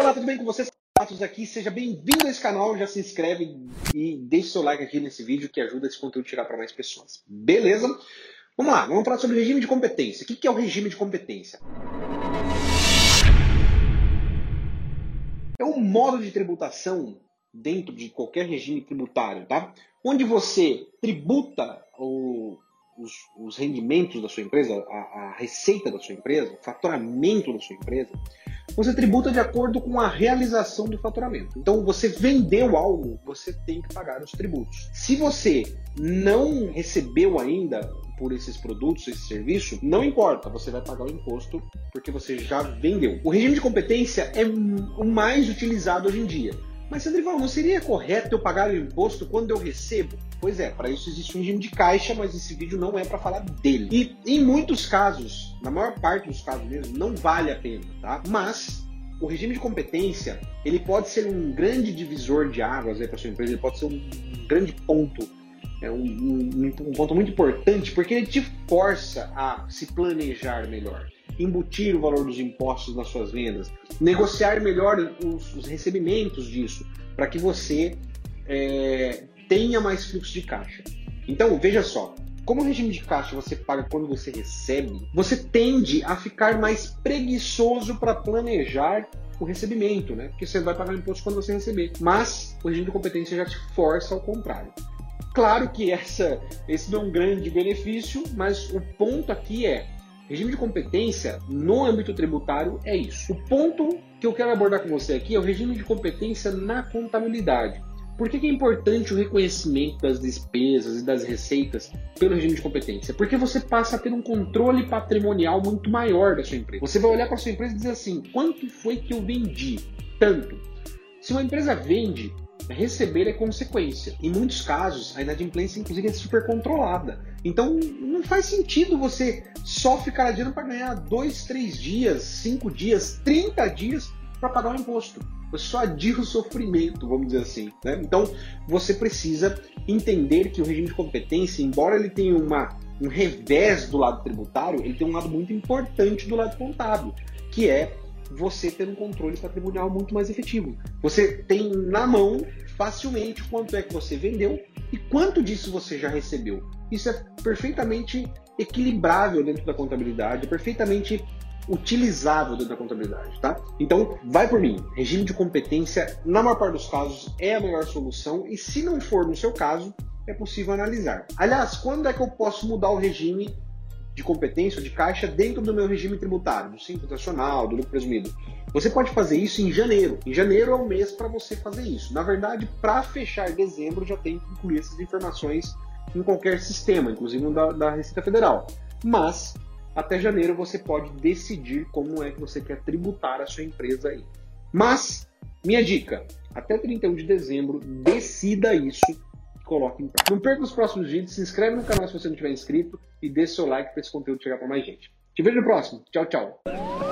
Olá, tudo bem com vocês? Matos aqui, seja bem-vindo a esse canal, já se inscreve e deixe seu like aqui nesse vídeo que ajuda esse conteúdo a chegar para mais pessoas. Beleza? Vamos lá, vamos falar sobre regime de competência. O que é o regime de competência? É um modo de tributação dentro de qualquer regime tributário, tá? Onde você tributa o, os, os, rendimentos da sua empresa, a, a receita da sua empresa, o faturamento da sua empresa, você tributa de acordo com a realização do faturamento. Então, você vendeu algo, você tem que pagar os tributos. Se você não recebeu ainda por esses produtos, esse serviço, não importa, você vai pagar o imposto porque você já vendeu. O regime de competência é o mais utilizado hoje em dia. Mas, Sandrival, não seria correto eu pagar o imposto quando eu recebo? Pois é, para isso existe um regime de caixa, mas esse vídeo não é para falar dele. E em muitos casos, na maior parte dos casos mesmo, não vale a pena, tá? Mas o regime de competência, ele pode ser um grande divisor de águas para sua empresa, ele pode ser um grande ponto, é um, um, um ponto muito importante, porque ele te força a se planejar melhor embutir o valor dos impostos nas suas vendas, negociar melhor os, os recebimentos disso, para que você é, tenha mais fluxo de caixa. Então, veja só, como o regime de caixa você paga quando você recebe, você tende a ficar mais preguiçoso para planejar o recebimento, né? Porque você vai pagar imposto quando você receber. Mas o regime de competência já te força ao contrário. Claro que essa, esse não é um grande benefício, mas o ponto aqui é Regime de competência no âmbito tributário é isso. O ponto que eu quero abordar com você aqui é o regime de competência na contabilidade. Por que, que, é importante o reconhecimento das despesas e das receitas pelo regime de competência? Porque você passa a ter um controle patrimonial muito maior da sua empresa. Você vai olhar para sua empresa e dizer assim: quanto foi que eu vendi? Tanto. Se uma empresa vende receber é consequência. Em muitos casos, a inadimplência, inclusive, é super controlada. Então, não faz sentido você só ficar adiando para ganhar dois, três dias, cinco dias, 30 dias para pagar o imposto. Você só adia o sofrimento, vamos dizer assim. Né? Então, você precisa entender que o regime de competência, embora ele tenha uma, um revés do lado tributário, ele tem um lado muito importante do lado contábil, que é você ter um controle patrimonial muito mais efetivo. Você tem na mão facilmente quanto é que você vendeu e quanto disso você já recebeu. Isso é perfeitamente equilibrável dentro da contabilidade, é perfeitamente utilizável dentro da contabilidade, tá? Então, vai por mim. Regime de competência, na maior parte dos casos, é a melhor solução e se não for no seu caso, é possível analisar. Aliás, quando é que eu posso mudar o regime de competência ou de caixa dentro do meu regime tributário, do Simples Nacional, do lucro presumido. Você pode fazer isso em janeiro. Em janeiro é o mês para você fazer isso. Na verdade, para fechar dezembro, já tem que incluir essas informações em qualquer sistema, inclusive no da, da Receita Federal. Mas, até janeiro, você pode decidir como é que você quer tributar a sua empresa aí. Mas, minha dica, até 31 de dezembro, decida isso coloque em prática. Não perca os próximos vídeos, se inscreve no canal se você não tiver inscrito e deixe seu like para esse conteúdo chegar para mais gente. Te vejo no próximo. Tchau, tchau.